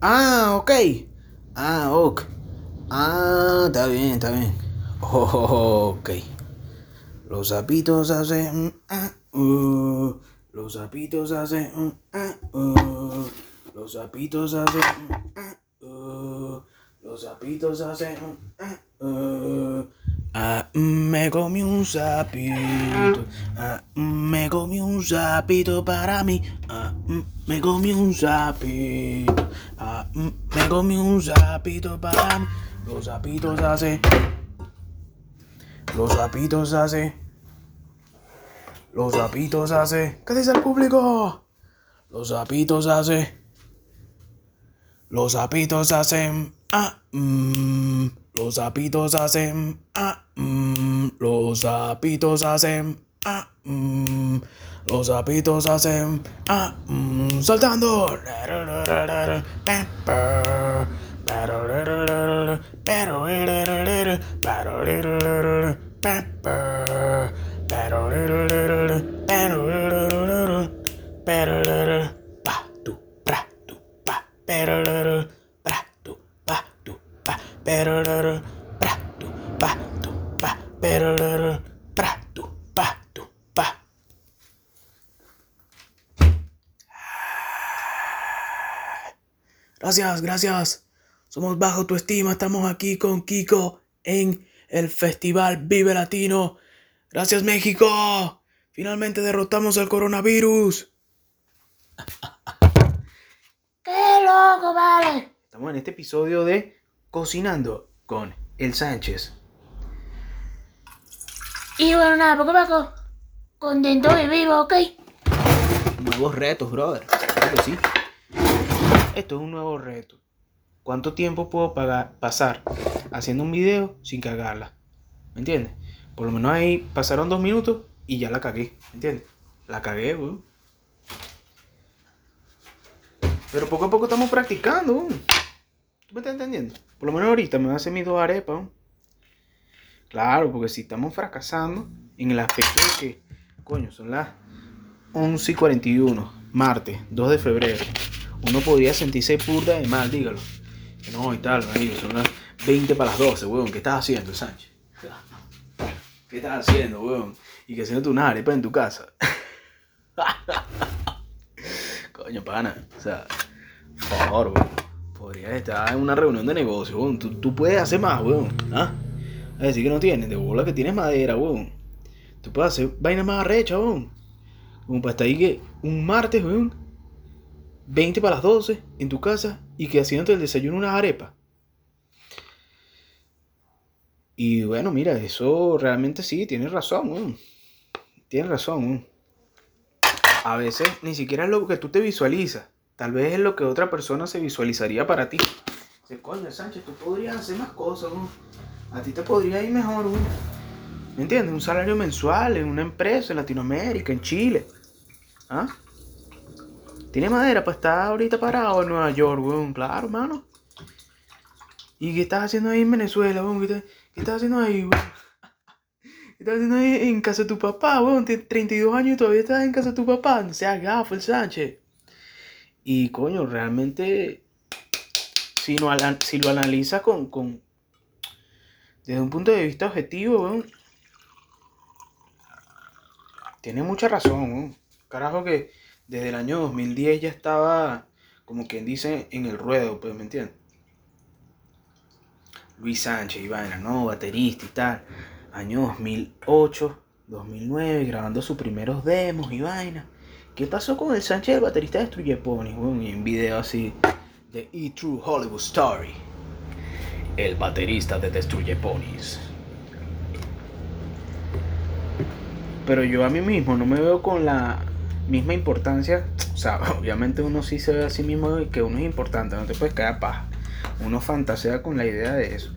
Ah, ok. Ah, ok. Ah, está bien, está bien. Oh, ok. Los sapitos hacen... mm, ah, uh. Los sapitos hacen... mm, ah, uh. Los sapitos hacen... mm, ah, uh. Los sapitos hacen... mm, ah. Ah, me comí un sapito. Ah, me comí un sapito para mí. Ah, mm, me comí un sapito. Mm, me comí un sapito para. Los sapitos hacen... Los sapitos hace. Los sapitos hace. ¿Qué dice el público? Los sapitos hace. Los sapitos hacen. Ah, mm, los sapitos hacen. Ah, mm, los sapitos hacen. Ah, mm, los sapitos hacen. Ah, mm, saltando. Gracias, gracias. Somos bajo tu estima. Estamos aquí con Kiko en el Festival Vive Latino. Gracias, México. Finalmente derrotamos al coronavirus. ¡Qué loco, vale! Estamos en este episodio de Cocinando con El Sánchez. Y bueno, nada, poco a poco. Contento y vivo, ¿ok? Nuevos retos, brother. Claro que sí. Esto es un nuevo reto. ¿Cuánto tiempo puedo pasar haciendo un video sin cagarla? ¿Me entiendes? Por lo menos ahí pasaron dos minutos y ya la cagué. ¿Me entiendes? La cagué, weón. Pero poco a poco estamos practicando. ¿Tú me estás entendiendo? Por lo menos ahorita me voy a hacer mis dos arepas. Claro, porque si estamos fracasando en el aspecto de que, coño, son las 11 y 41, martes, 2 de febrero. Uno podría sentirse purda de mal, dígalo. Que no, y tal, marico, son las 20 para las 12, weón. ¿Qué estás haciendo, Sánchez? ¿Qué estás haciendo, weón? Y que haciendo una arepa en tu casa. Coño, pana. O sea, por favor, weón. Podrías estar en una reunión de negocio, weón. Tú, tú puedes hacer más, weón. ¿Ah? A decir que no tienes, de bola que tienes madera, weón. Tú puedes hacer vaina más arrecha, weón. Como para estar ahí que un martes, weón. 20 para las 12 en tu casa y que haciéndote el desayuno unas arepas. Y bueno, mira, eso realmente sí, tienes razón. Tienes razón. A veces ni siquiera es lo que tú te visualizas. Tal vez es lo que otra persona se visualizaría para ti. Dice, coño, Sánchez, tú podrías hacer más cosas, weón. A ti te podría ir mejor. ¿Me entiendes? Un salario mensual en una empresa en Latinoamérica, en Chile. ¿Ah? ¿Tiene madera para estar ahorita parado en Nueva York, weón? Claro, hermano. ¿Y qué estás haciendo ahí en Venezuela, weón? ¿Qué, estás- haciendo ahí, weón? ¿Qué estás haciendo ahí en casa de tu papá, weón? Tienes 32 años y todavía estás en casa de tu papá. No seas gafo, el Sánchez. Y, coño, realmente, si, no, si lo analizas con, con... Desde un punto de vista objetivo, weón. Tiene mucha razón, weón. Carajo que desde el año 2010 ya estaba, como quien dice, en el ruedo, pues, ¿me entiendes? Luis Sánchez y vaina, ¿no? Baterista y tal. Año 2008, 2009, grabando sus primeros demos y vaina. ¿Qué pasó con el Sánchez, el baterista de Destruye Pony? weón? Y un video así de E True Hollywood Story. El baterista de Destruye Ponies. Pero yo a mí mismo no me veo con la misma importancia. O sea, obviamente uno sí se ve a sí mismo que uno es importante, no te puedes quedar paja. Uno fantasea con la idea de eso.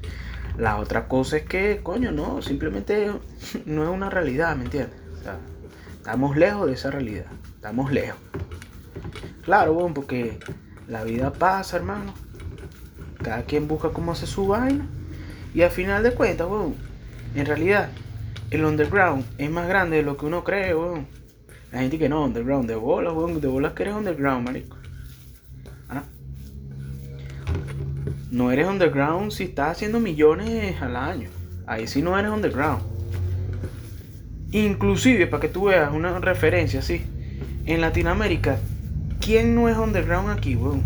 La otra cosa es que, coño, no, simplemente no es una realidad, ¿me entiendes? Estamos lejos de esa realidad. Estamos lejos. Claro, bueno, porque la vida pasa, hermano. Cada quien busca cómo hacer su vaina. Y al final de cuentas, weón, en realidad, el underground es más grande de lo que uno cree, weón. La gente que no, underground, de bolas, weón, de bolas que eres underground, marico. ¿Ah? no eres underground si estás haciendo millones al año. Ahí sí no eres underground. Inclusive, para que tú veas una referencia así, en Latinoamérica, ¿quién no es underground aquí, weón?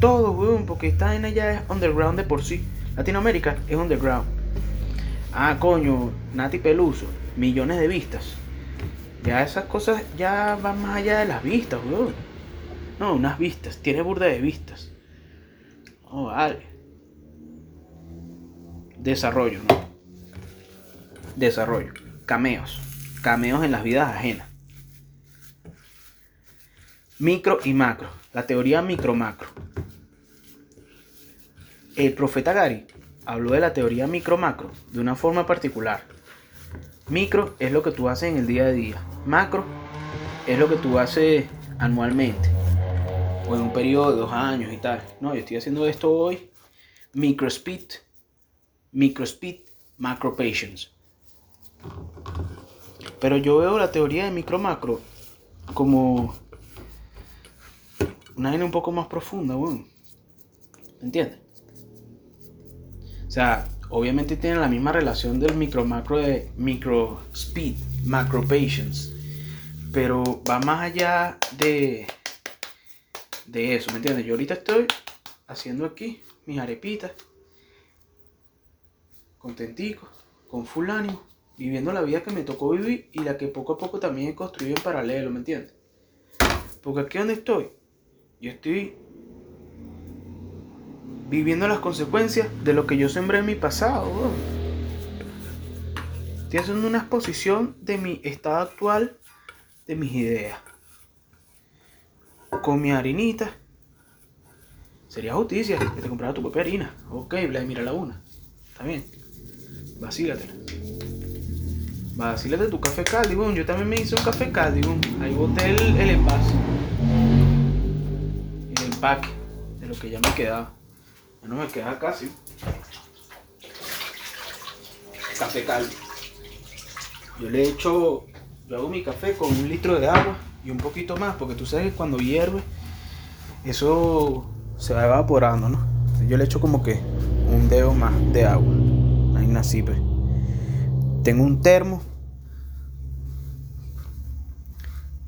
Todo, weón, porque esta en allá es underground de por sí. Latinoamérica es underground. Ah, coño, Nati Peluso, millones de vistas. Ya esas cosas ya van más allá de las vistas, weón. No, unas vistas, tiene burda de vistas. Oh, vale. Desarrollo, ¿no? Desarrollo. Cameos. Cameos en las vidas ajenas. Micro y macro. La teoría micro-macro. El profeta Gary habló de la teoría micro-macro de una forma particular. Micro es lo que tú haces en el día a día. Macro es lo que tú haces anualmente. O en un periodo de dos años y tal. No, yo estoy haciendo esto hoy. Micro speed. Micro speed. Macro patience. Pero yo veo la teoría de micro-macro como una vaina un poco más profunda, weón. ¿Entiendes? O sea, obviamente tienen la misma relación del micro-macro de micro speed, macro patience. Pero va más allá de, de eso, ¿me entiendes? Yo ahorita estoy haciendo aquí mis arepitas, contentico, con full ánimo, viviendo la vida que me tocó vivir y la que poco a poco también he construido en paralelo, ¿me entiendes? Porque aquí donde estoy, yo estoy viviendo las consecuencias de lo que yo sembré en mi pasado. Estoy haciendo una exposición de mi estado actual, de mis ideas. Con mi harinita. Sería justicia que te comprara tu propia harina. Ok, Vladimir a la una. Está bien. Vacílatela. Vacílate tu café Caldi, weón. Yo también me hice un café Caldi, weón. Ahí boté el, el envase. El empaque de lo que ya me quedaba. Ya no me queda casi. Café Caldi. Yo le echo, yo hago mi café con un litro de agua y un poquito más, porque tú sabes que cuando hierve, eso se va evaporando, ¿no? Yo le echo como que un dedo más de agua. Ahí nací, pues. Tengo un termo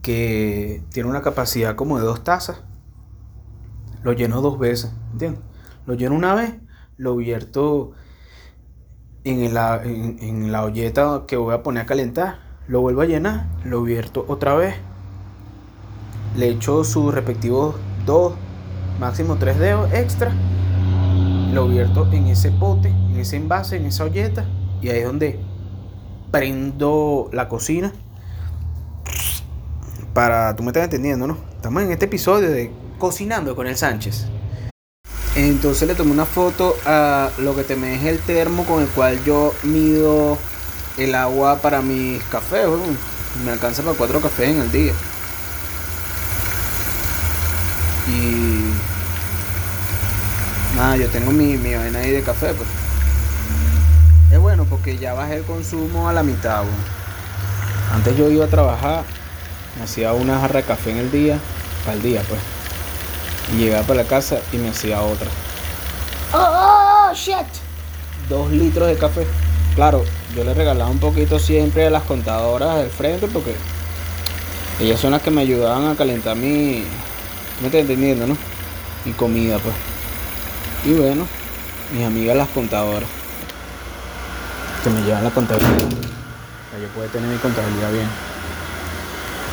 que tiene una capacidad como de dos tazas. Lo lleno dos veces, ¿entiendes? Lo lleno una vez, lo vierto en la, en, en la olleta que voy a poner a calentar. Lo vuelvo a llenar, lo vierto otra vez. Le echo sus respectivos dos, máximo tres dedos extra. Lo vierto en ese pote, en ese envase, en esa olleta. Y ahí es donde prendo la cocina. Para, tú me estás entendiendo, ¿no? Estamos en este episodio de Cocinando con el Sánchez. Entonces le tomé una foto a lo que te me es el termo con el cual yo mido el agua para mis cafés. Me alcanza para cuatro cafés en el día. Y nada, yo tengo mi, mi vaina ahí de café, pues. Es bueno porque ya bajé el consumo a la mitad. Antes yo iba a trabajar, me hacía una jarra de café en el día, al día, pues. Y llegaba para la casa y me hacía otra. Oh, oh, oh, shit. dos litros de café. Claro, yo le regalaba un poquito siempre a las contadoras del frente porque ellas son las que me ayudaban a calentar mi. ¿Me estás entendiendo, no? Mi comida, pues. Y bueno, mis amigas las contadoras. Que me llevan la contabilidad. Para yo poder tener mi contabilidad bien.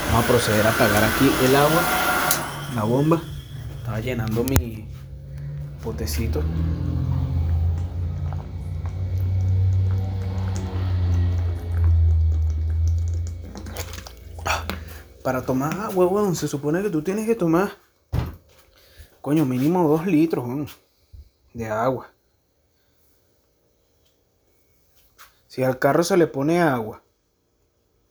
Vamos a proceder a apagar aquí el agua, la bomba. Estaba llenando mi potecito. Para tomar agua, weón, se supone que tú tienes que tomar, coño, mínimo dos litros, de agua. Si al carro se le pone agua,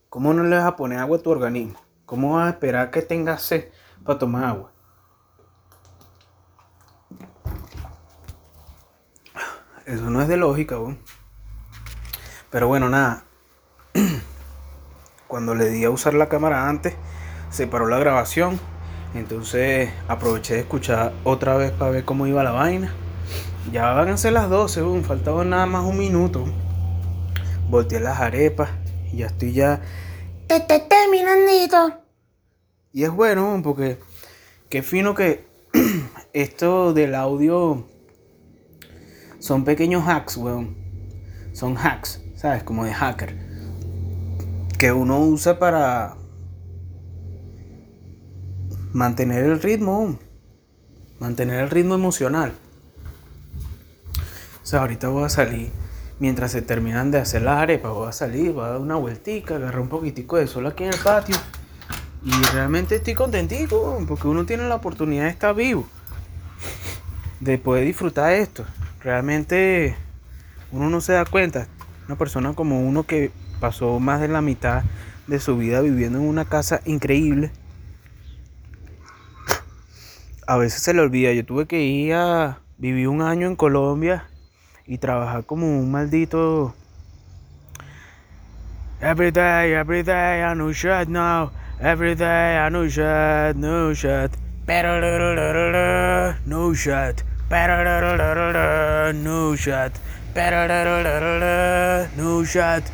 ¿cómo no le vas a poner agua a tu organismo? ¿Cómo vas a esperar que tengas sed para tomar agua? Eso no es de lógica, weón. Pero bueno, nada. Cuando le di a usar la cámara antes, se paró la grabación. Entonces aproveché de escuchar otra vez para ver cómo iba la vaina. Ya van a ser las 12, weón. Faltaba nada más un minuto. Volteé las arepas y ya estoy ya. Te, te, terminandito. Y es bueno, porque qué fino que esto del audio son pequeños hacks, weón. Son hacks, ¿sabes? Como de hacker. Que uno usa para mantener el ritmo, mantener el ritmo emocional. O sea, ahorita voy a salir, mientras se terminan de hacer las arepas, voy a salir, voy a dar una vueltica, agarrar un poquitico de sol aquí en el patio. Y realmente estoy contentico, weón, porque uno tiene la oportunidad de estar vivo, de poder disfrutar esto. Realmente uno no se da cuenta. Una persona como uno que pasó más de la mitad de su vida viviendo en una casa increíble, a veces se le olvida. Yo tuve que ir a vivir un año en Colombia y trabajar como un maldito. Every day, every day, I know shit now. Every day, I know shit, no shit. No shit. No shit. No shit.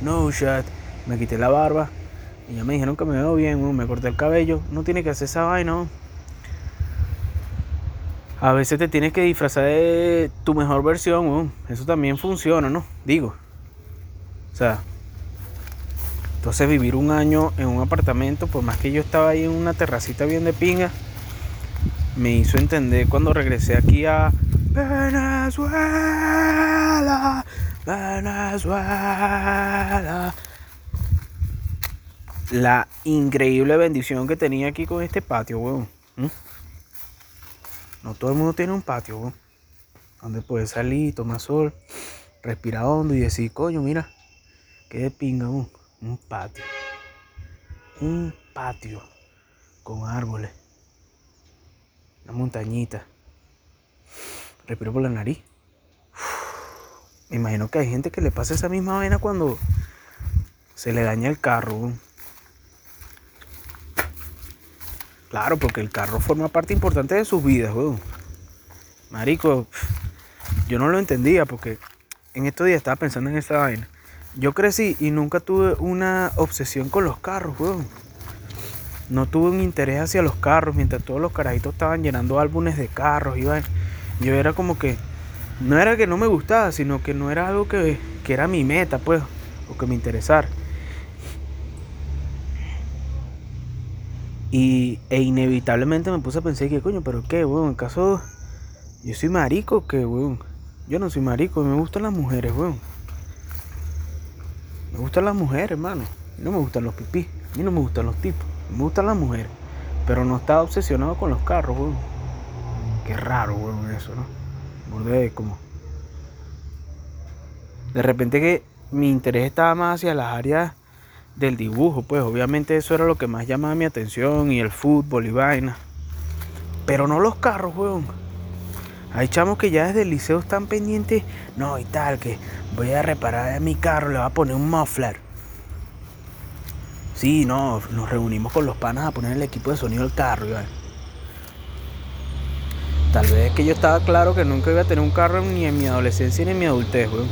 No shit. Me quité la barba. Y ya me dijeron que me veo bien, me corté el cabello. No tiene que hacer esa vaina. A veces te tienes que disfrazar de tu mejor versión. Eso también funciona, ¿no? Digo. O sea. Entonces vivir un año en un apartamento, por más que yo estaba ahí en una terracita bien de pinga, me hizo entender cuando regresé aquí a Venezuela, Venezuela la increíble bendición que tenía aquí con este patio, weón. ¿Mm? No todo el mundo tiene un patio, weón. Donde puedes salir, tomar sol, respirar hondo y decir, coño, mira, qué de pinga. Un patio. Un patio con árboles. Una montañita. Respiro por la nariz. Me imagino que hay gente que le pasa esa misma vaina cuando se le daña el carro. Claro, porque el carro forma parte importante de sus vidas, weón. Marico, yo no lo entendía porque en estos días estaba pensando en esa vaina. Yo crecí y nunca tuve una obsesión con los carros, weón. No tuve un interés hacia los carros mientras todos los carajitos estaban llenando álbumes de carros y. Yo era como que, no era que no me gustaba, sino que no era algo que, que era mi meta, pues, o que me interesara. Y, e inevitablemente me puse a pensar que coño, pero qué, weón, en caso yo soy marico, que weón. Yo no soy marico, me gustan las mujeres, weón. Me gustan las mujeres, hermano. No me gustan los pipí, a mí no me gustan los tipos, me gustan las mujeres. Pero no estaba obsesionado con los carros, weón. Qué raro, weón, eso, ¿no? Burde como. De repente que mi interés estaba más hacia las áreas del dibujo, pues obviamente eso era lo que más llamaba mi atención y el fútbol y vaina. Pero no los carros, weón. Hay chamos que ya desde el liceo están pendientes, no y tal, que voy a reparar mi carro, le voy a poner un muffler. Sí, no, nos reunimos con los panas a poner el equipo de sonido del carro, y Tal vez que yo estaba claro que nunca iba a tener un carro ni en mi adolescencia ni en mi adultez, weón.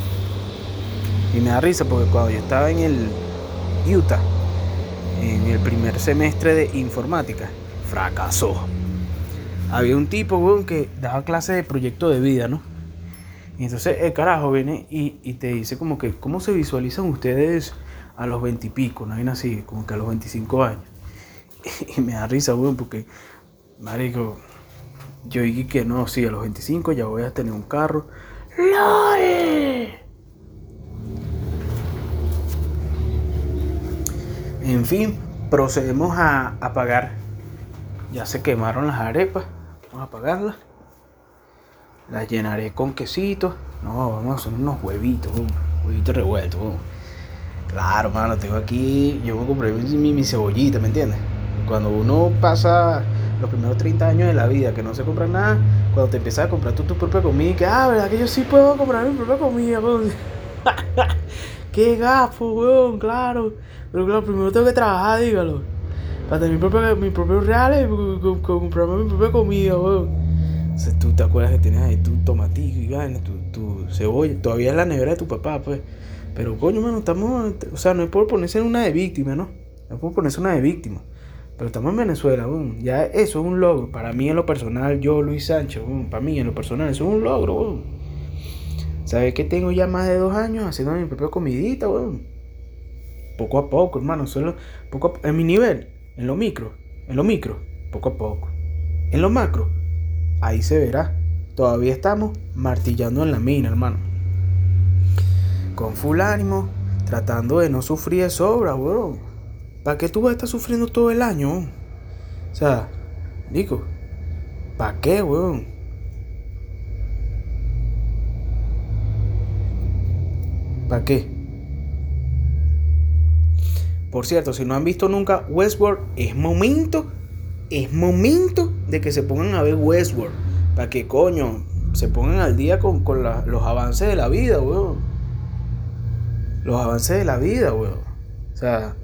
Y me da risa porque cuando yo estaba en el Utah en el primer semestre de informática. Fracasó. Había un tipo, weón, que daba clase de proyecto de vida, ¿no? Y entonces el carajo viene y, y te dice como que, ¿cómo se visualizan ustedes a los veintipico? No hay así, como que a los 25 años. Y me da risa, weón, porque, marico, yo dije que no, sí, a los 25 ya voy a tener un carro. ¡LOL! En fin, procedemos a apagar. Ya se quemaron las arepas. Vamos a apagarlas. Las llenaré con quesito. No, vamos a hacer unos huevitos, huevitos revueltos. Claro, mano, tengo aquí. Yo comprar mi, mi, cebollita, ¿me entiendes? Cuando uno pasa los primeros 30 años de la vida que no se compra nada, cuando te empiezas a comprar tú tu propia comida, que ah, verdad que yo sí puedo comprar mi propia comida. Qué gafo, weón, claro. Pero claro, primero tengo que trabajar, dígalo. Para tener mis propios, mis propios reales, comprarme mi propia comida, weón. sea, tú te acuerdas que tenías ahí tu tomatito y vaina, tu, tu cebolla. Todavía es la nevera de tu papá, pues. Pero coño, mano, estamos. O sea, no es por ponerse una de víctima, ¿no? No es por ponerse una de víctima. Pero estamos en Venezuela, weón. Ya eso es un logro. Para mí en lo personal, yo, Luis Sánchez, para mí en lo personal, eso es un logro, weón. ¿Sabes que tengo ya más de dos años haciendo mi propia comidita, weón? Poco a poco, hermano. Solo poco en mi nivel, en lo micro, en lo micro, poco a poco. En lo macro, ahí se verá. Todavía estamos martillando en la mina, hermano. Con full ánimo, tratando de no sufrir de sobra, weón. ¿Para qué tú vas a estar sufriendo todo el año? O sea, Nico, ¿para qué, weón? ¿Para qué? Por cierto, si no han visto nunca Westworld, es momento, es momento de que se pongan a ver Westworld. Para que coño, se pongan al día con, con los avances de la vida, weón. Los avances de la vida, weón. O sea,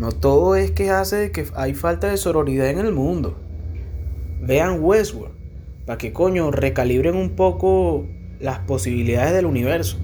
no todo es que hace que hay falta de sororidad en el mundo. Vean Westworld. Para que coño recalibren un poco las posibilidades del universo.